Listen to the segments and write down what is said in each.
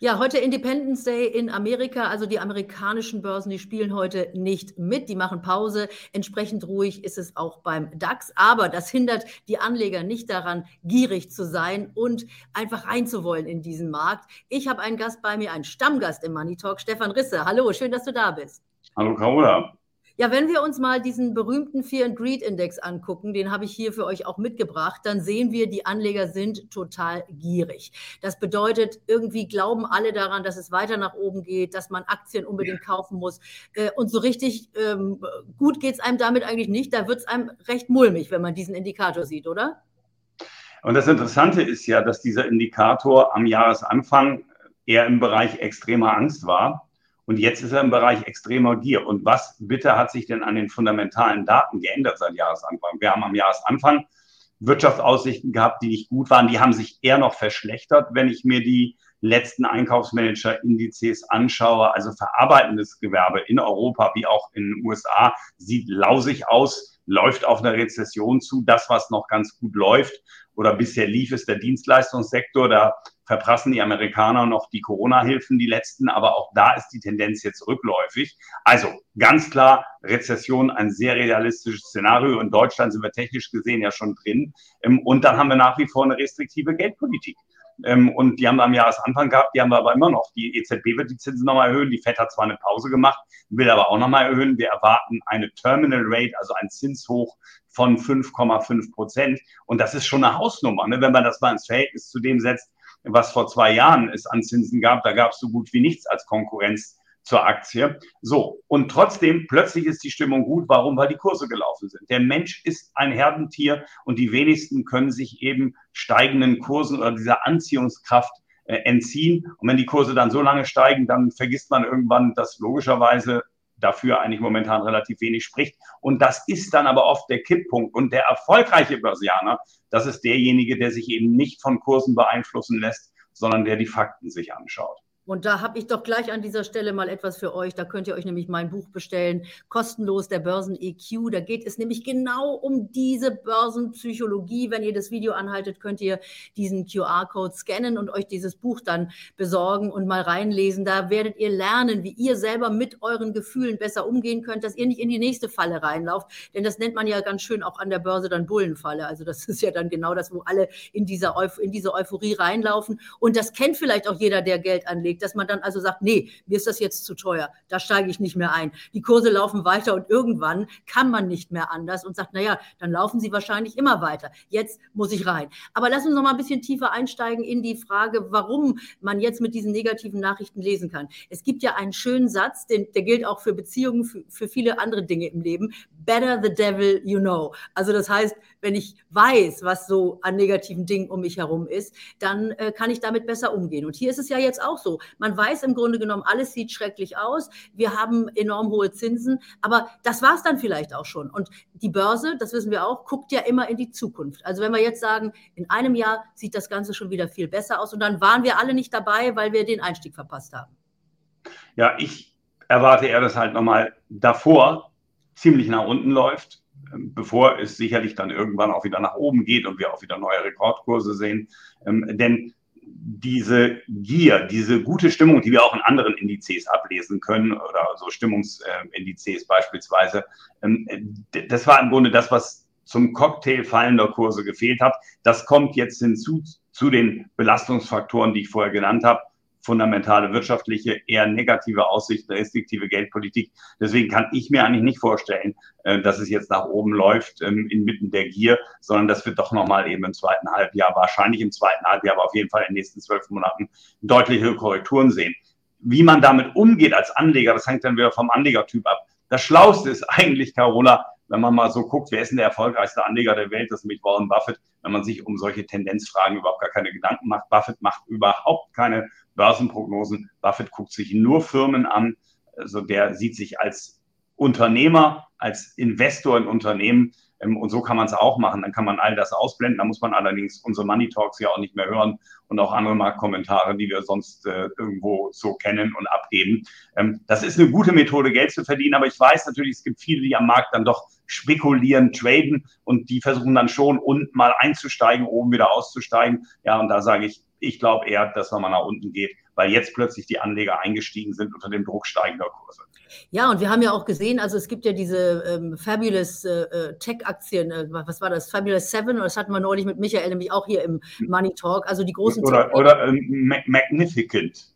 Ja, heute Independence Day in Amerika. Also die amerikanischen Börsen, die spielen heute nicht mit, die machen Pause. Entsprechend ruhig ist es auch beim DAX. Aber das hindert die Anleger nicht daran, gierig zu sein und einfach reinzuwollen in diesen Markt. Ich habe einen Gast bei mir, einen Stammgast im Money Talk, Stefan Risse. Hallo, schön, dass du da bist. Hallo Carola. Ja, wenn wir uns mal diesen berühmten Fear and Greed Index angucken, den habe ich hier für euch auch mitgebracht, dann sehen wir, die Anleger sind total gierig. Das bedeutet, irgendwie glauben alle daran, dass es weiter nach oben geht, dass man Aktien unbedingt kaufen muss. Äh, und so richtig ähm, gut geht es einem damit eigentlich nicht. Da wird es einem recht mulmig, wenn man diesen Indikator sieht, oder? Und das Interessante ist ja, dass dieser Indikator am Jahresanfang eher im Bereich extremer Angst war. Und jetzt ist er im Bereich extremer Gier. Und was bitte hat sich denn an den fundamentalen Daten geändert seit Jahresanfang? Wir haben am Jahresanfang Wirtschaftsaussichten gehabt, die nicht gut waren. Die haben sich eher noch verschlechtert, wenn ich mir die letzten Einkaufsmanager-Indizes anschaue. Also verarbeitendes Gewerbe in Europa wie auch in den USA sieht lausig aus, läuft auf eine Rezession zu. Das, was noch ganz gut läuft oder bisher lief, ist der Dienstleistungssektor. Da verprassen die Amerikaner noch die Corona-Hilfen, die letzten, aber auch da ist die Tendenz jetzt rückläufig. Also ganz klar, Rezession ein sehr realistisches Szenario. In Deutschland sind wir technisch gesehen ja schon drin. Ähm, und dann haben wir nach wie vor eine restriktive Geldpolitik. Ähm, und die haben wir am Jahresanfang gehabt, die haben wir aber immer noch. Die EZB wird die Zinsen nochmal erhöhen. Die FED hat zwar eine Pause gemacht, will aber auch nochmal erhöhen. Wir erwarten eine Terminal Rate, also ein Zinshoch von 5,5 Prozent. Und das ist schon eine Hausnummer. Ne? Wenn man das mal ins Verhältnis zu dem setzt, was vor zwei Jahren es an Zinsen gab, da gab es so gut wie nichts als Konkurrenz zur Aktie. So, und trotzdem, plötzlich ist die Stimmung gut. Warum? Weil die Kurse gelaufen sind. Der Mensch ist ein Herdentier und die wenigsten können sich eben steigenden Kursen oder dieser Anziehungskraft äh, entziehen. Und wenn die Kurse dann so lange steigen, dann vergisst man irgendwann, dass logischerweise dafür eigentlich momentan relativ wenig spricht. Und das ist dann aber oft der Kipppunkt. Und der erfolgreiche Börsianer, das ist derjenige, der sich eben nicht von Kursen beeinflussen lässt, sondern der die Fakten sich anschaut. Und da habe ich doch gleich an dieser Stelle mal etwas für euch. Da könnt ihr euch nämlich mein Buch bestellen, kostenlos der Börsen EQ. Da geht es nämlich genau um diese Börsenpsychologie. Wenn ihr das Video anhaltet, könnt ihr diesen QR-Code scannen und euch dieses Buch dann besorgen und mal reinlesen. Da werdet ihr lernen, wie ihr selber mit euren Gefühlen besser umgehen könnt, dass ihr nicht in die nächste Falle reinlauft. Denn das nennt man ja ganz schön auch an der Börse dann Bullenfalle. Also das ist ja dann genau das, wo alle in, dieser in diese Euphorie reinlaufen. Und das kennt vielleicht auch jeder, der Geld anlegt anlegt, dass man dann also sagt, nee, mir ist das jetzt zu teuer, da steige ich nicht mehr ein. Die Kurse laufen weiter und irgendwann kann man nicht mehr anders und sagt, naja, dann laufen sie wahrscheinlich immer weiter. Jetzt muss ich rein. Aber lass uns noch mal ein bisschen tiefer einsteigen in die Frage, warum man jetzt mit diesen negativen Nachrichten lesen kann. Es gibt ja einen schönen Satz, den, der gilt auch für Beziehungen, für, für viele andere Dinge im Leben. Better the devil you know. Also das heißt, wenn ich weiß, was so an negativen Dingen um mich herum ist, dann äh, kann ich damit besser umgehen. Und hier ist es ja jetzt auch so. Man weiß im Grunde genommen, alles sieht schrecklich aus. Wir haben enorm hohe Zinsen, aber das war es dann vielleicht auch schon. Und die Börse, das wissen wir auch, guckt ja immer in die Zukunft. Also wenn wir jetzt sagen, in einem Jahr sieht das Ganze schon wieder viel besser aus und dann waren wir alle nicht dabei, weil wir den Einstieg verpasst haben. Ja, ich erwarte eher, dass halt nochmal davor ziemlich nach unten läuft, bevor es sicherlich dann irgendwann auch wieder nach oben geht und wir auch wieder neue Rekordkurse sehen. Ähm, denn diese Gier, diese gute Stimmung, die wir auch in anderen Indizes ablesen können oder so Stimmungsindizes beispielsweise, ähm, das war im Grunde das, was zum Cocktail fallender Kurse gefehlt hat. Das kommt jetzt hinzu zu den Belastungsfaktoren, die ich vorher genannt habe fundamentale wirtschaftliche, eher negative Aussichten, restriktive Geldpolitik. Deswegen kann ich mir eigentlich nicht vorstellen, äh, dass es jetzt nach oben läuft ähm, inmitten der Gier, sondern dass wir doch nochmal eben im zweiten Halbjahr, wahrscheinlich im zweiten Halbjahr, aber auf jeden Fall in den nächsten zwölf Monaten deutliche Korrekturen sehen. Wie man damit umgeht als Anleger, das hängt dann wieder vom Anlegertyp ab. Das Schlauste ist eigentlich, Carola, wenn man mal so guckt, wer ist denn der erfolgreichste Anleger der Welt, das ist nämlich Warren Buffett, wenn man sich um solche Tendenzfragen überhaupt gar keine Gedanken macht. Buffett macht überhaupt keine Börsenprognosen. Buffett guckt sich nur Firmen an. Also der sieht sich als Unternehmer, als Investor in Unternehmen. Ähm, und so kann man es auch machen. Dann kann man all das ausblenden. Da muss man allerdings unsere Money Talks ja auch nicht mehr hören und auch andere Marktkommentare, die wir sonst äh, irgendwo so kennen und abgeben. Ähm, das ist eine gute Methode, Geld zu verdienen. Aber ich weiß natürlich, es gibt viele, die am Markt dann doch spekulieren, traden und die versuchen dann schon unten mal einzusteigen, oben wieder auszusteigen. Ja, und da sage ich, ich glaube eher, dass nochmal nach unten geht, weil jetzt plötzlich die Anleger eingestiegen sind unter dem Druck steigender Kurse. Ja, und wir haben ja auch gesehen, also es gibt ja diese ähm, Fabulous äh, äh Tech-Aktien, äh, was war das? Fabulous Seven, das hatten wir neulich mit Michael nämlich auch hier im Money Talk, also die großen. Oder, oder ähm, Magnificent.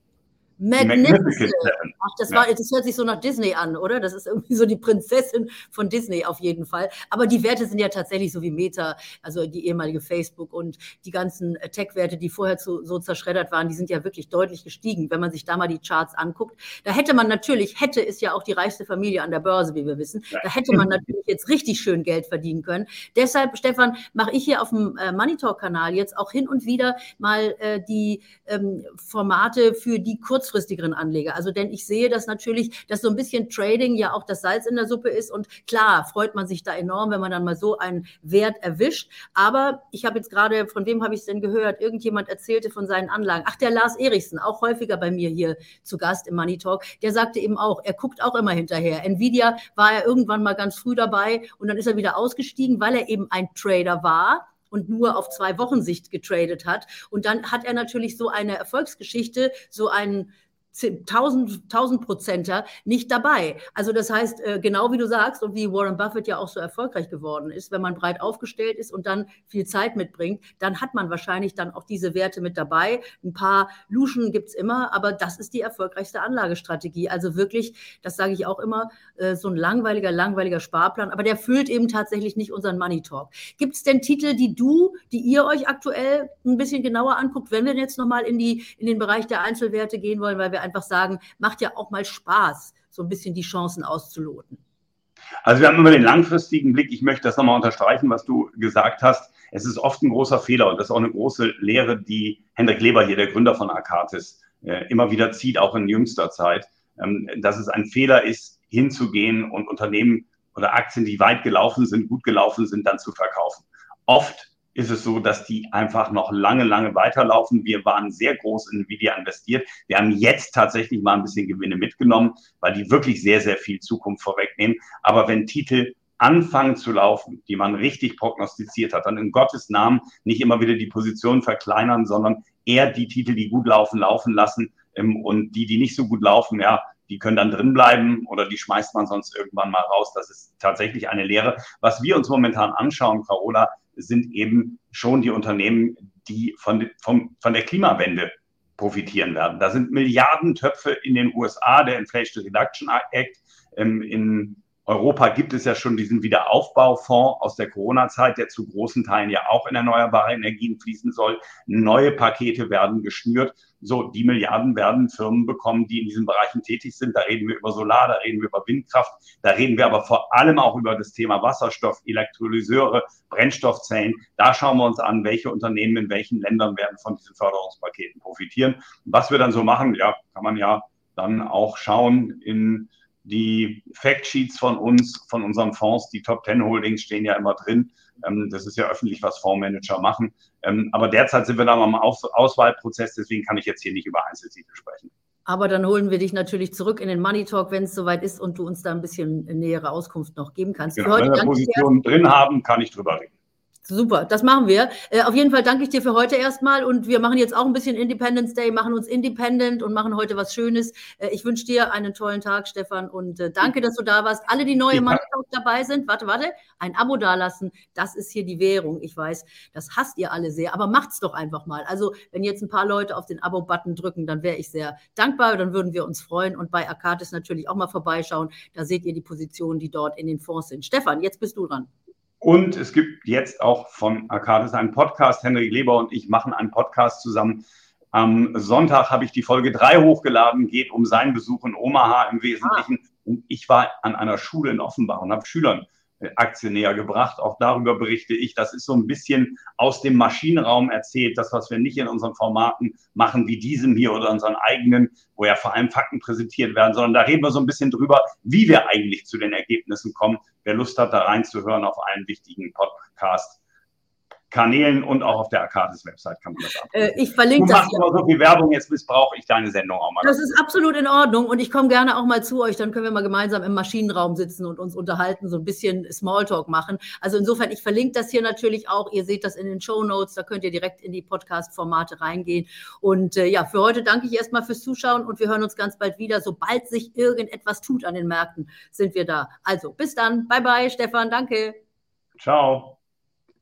Magnificent. Ach, das, war, das hört sich so nach Disney an, oder? Das ist irgendwie so die Prinzessin von Disney auf jeden Fall. Aber die Werte sind ja tatsächlich so wie Meta, also die ehemalige Facebook und die ganzen Tech-Werte, die vorher zu, so zerschreddert waren, die sind ja wirklich deutlich gestiegen, wenn man sich da mal die Charts anguckt. Da hätte man natürlich, hätte ist ja auch die reichste Familie an der Börse, wie wir wissen, da hätte man natürlich jetzt richtig schön Geld verdienen können. Deshalb, Stefan, mache ich hier auf dem äh, Money Talk-Kanal jetzt auch hin und wieder mal äh, die ähm, Formate für die kurz kurzfristigeren Anleger. Also denn ich sehe das natürlich, dass so ein bisschen Trading ja auch das Salz in der Suppe ist und klar freut man sich da enorm, wenn man dann mal so einen Wert erwischt. Aber ich habe jetzt gerade, von wem habe ich es denn gehört? Irgendjemand erzählte von seinen Anlagen. Ach, der Lars Erichsen, auch häufiger bei mir hier zu Gast im Money Talk, der sagte eben auch, er guckt auch immer hinterher. Nvidia war er irgendwann mal ganz früh dabei und dann ist er wieder ausgestiegen, weil er eben ein Trader war und nur auf zwei Wochen Sicht getradet hat. Und dann hat er natürlich so eine Erfolgsgeschichte, so einen 1000 Prozenter nicht dabei. Also das heißt, äh, genau wie du sagst und wie Warren Buffett ja auch so erfolgreich geworden ist, wenn man breit aufgestellt ist und dann viel Zeit mitbringt, dann hat man wahrscheinlich dann auch diese Werte mit dabei. Ein paar Luschen gibt es immer, aber das ist die erfolgreichste Anlagestrategie. Also wirklich, das sage ich auch immer, äh, so ein langweiliger, langweiliger Sparplan, aber der füllt eben tatsächlich nicht unseren Money Talk. Gibt es denn Titel, die du, die ihr euch aktuell ein bisschen genauer anguckt, wenn wir jetzt nochmal in, in den Bereich der Einzelwerte gehen wollen, weil wir einfach sagen, macht ja auch mal Spaß, so ein bisschen die Chancen auszuloten. Also wir haben immer den langfristigen Blick. Ich möchte das nochmal unterstreichen, was du gesagt hast. Es ist oft ein großer Fehler und das ist auch eine große Lehre, die Hendrik Leber hier, der Gründer von Akatis, äh, immer wieder zieht, auch in jüngster Zeit, ähm, dass es ein Fehler ist, hinzugehen und Unternehmen oder Aktien, die weit gelaufen sind, gut gelaufen sind, dann zu verkaufen. Oft ist es so, dass die einfach noch lange, lange weiterlaufen. Wir waren sehr groß in Nvidia investiert. Wir haben jetzt tatsächlich mal ein bisschen Gewinne mitgenommen, weil die wirklich sehr, sehr viel Zukunft vorwegnehmen. Aber wenn Titel anfangen zu laufen, die man richtig prognostiziert hat, dann in Gottes Namen nicht immer wieder die Position verkleinern, sondern eher die Titel, die gut laufen, laufen lassen ähm, und die, die nicht so gut laufen, ja, die können dann drin bleiben oder die schmeißt man sonst irgendwann mal raus. Das ist tatsächlich eine Lehre. Was wir uns momentan anschauen, Carola, sind eben schon die Unternehmen, die von, von, von der Klimawende profitieren werden. Da sind Milliardentöpfe in den USA, der Inflation Reduction Act. Ähm, in Europa gibt es ja schon diesen Wiederaufbaufonds aus der Corona-Zeit, der zu großen Teilen ja auch in erneuerbare Energien fließen soll. Neue Pakete werden geschnürt. So, die Milliarden werden Firmen bekommen, die in diesen Bereichen tätig sind. Da reden wir über Solar, da reden wir über Windkraft, da reden wir aber vor allem auch über das Thema Wasserstoff, Elektrolyseure, Brennstoffzellen. Da schauen wir uns an, welche Unternehmen in welchen Ländern werden von diesen Förderungspaketen profitieren. Und was wir dann so machen, ja, kann man ja dann auch schauen in die Factsheets von uns, von unseren Fonds, die Top 10 Holdings stehen ja immer drin. Ähm, das ist ja öffentlich, was Fondsmanager machen. Ähm, aber derzeit sind wir da am Auswahlprozess, deswegen kann ich jetzt hier nicht über Einzeltitel sprechen. Aber dann holen wir dich natürlich zurück in den Money Talk, wenn es soweit ist und du uns da ein bisschen nähere Auskunft noch geben kannst. Genau, wenn wir Positionen drin haben, kann ich drüber reden. Super, das machen wir. Äh, auf jeden Fall danke ich dir für heute erstmal und wir machen jetzt auch ein bisschen Independence Day, machen uns independent und machen heute was Schönes. Äh, ich wünsche dir einen tollen Tag, Stefan, und äh, danke, dass du da warst. Alle, die neu im ja. dabei sind, warte, warte, ein Abo dalassen, das ist hier die Währung. Ich weiß, das hasst ihr alle sehr, aber macht's doch einfach mal. Also, wenn jetzt ein paar Leute auf den Abo-Button drücken, dann wäre ich sehr dankbar, dann würden wir uns freuen und bei Akatis natürlich auch mal vorbeischauen. Da seht ihr die Positionen, die dort in den Fonds sind. Stefan, jetzt bist du dran. Und es gibt jetzt auch von Arcadis einen Podcast. Henrik Leber und ich machen einen Podcast zusammen. Am Sonntag habe ich die Folge 3 hochgeladen, geht um seinen Besuch in Omaha im Wesentlichen. Ah. Und ich war an einer Schule in Offenbach und habe Schülern Aktie näher gebracht. Auch darüber berichte ich. Das ist so ein bisschen aus dem Maschinenraum erzählt, das, was wir nicht in unseren Formaten machen, wie diesem hier oder unseren eigenen, wo ja vor allem Fakten präsentiert werden, sondern da reden wir so ein bisschen drüber, wie wir eigentlich zu den Ergebnissen kommen. Wer Lust hat, da reinzuhören auf einen wichtigen Podcast, Kanälen und auch auf der Arcadis-Website kann man das ab. Äh, ich verlinke du das. Du machst immer so viel Werbung, jetzt missbrauche ich deine Sendung auch mal. Das ist absolut in Ordnung und ich komme gerne auch mal zu euch, dann können wir mal gemeinsam im Maschinenraum sitzen und uns unterhalten, so ein bisschen Smalltalk machen. Also insofern, ich verlinke das hier natürlich auch. Ihr seht das in den Show Notes, da könnt ihr direkt in die Podcast-Formate reingehen. Und äh, ja, für heute danke ich erstmal fürs Zuschauen und wir hören uns ganz bald wieder. Sobald sich irgendetwas tut an den Märkten, sind wir da. Also bis dann. Bye bye, Stefan. Danke. Ciao.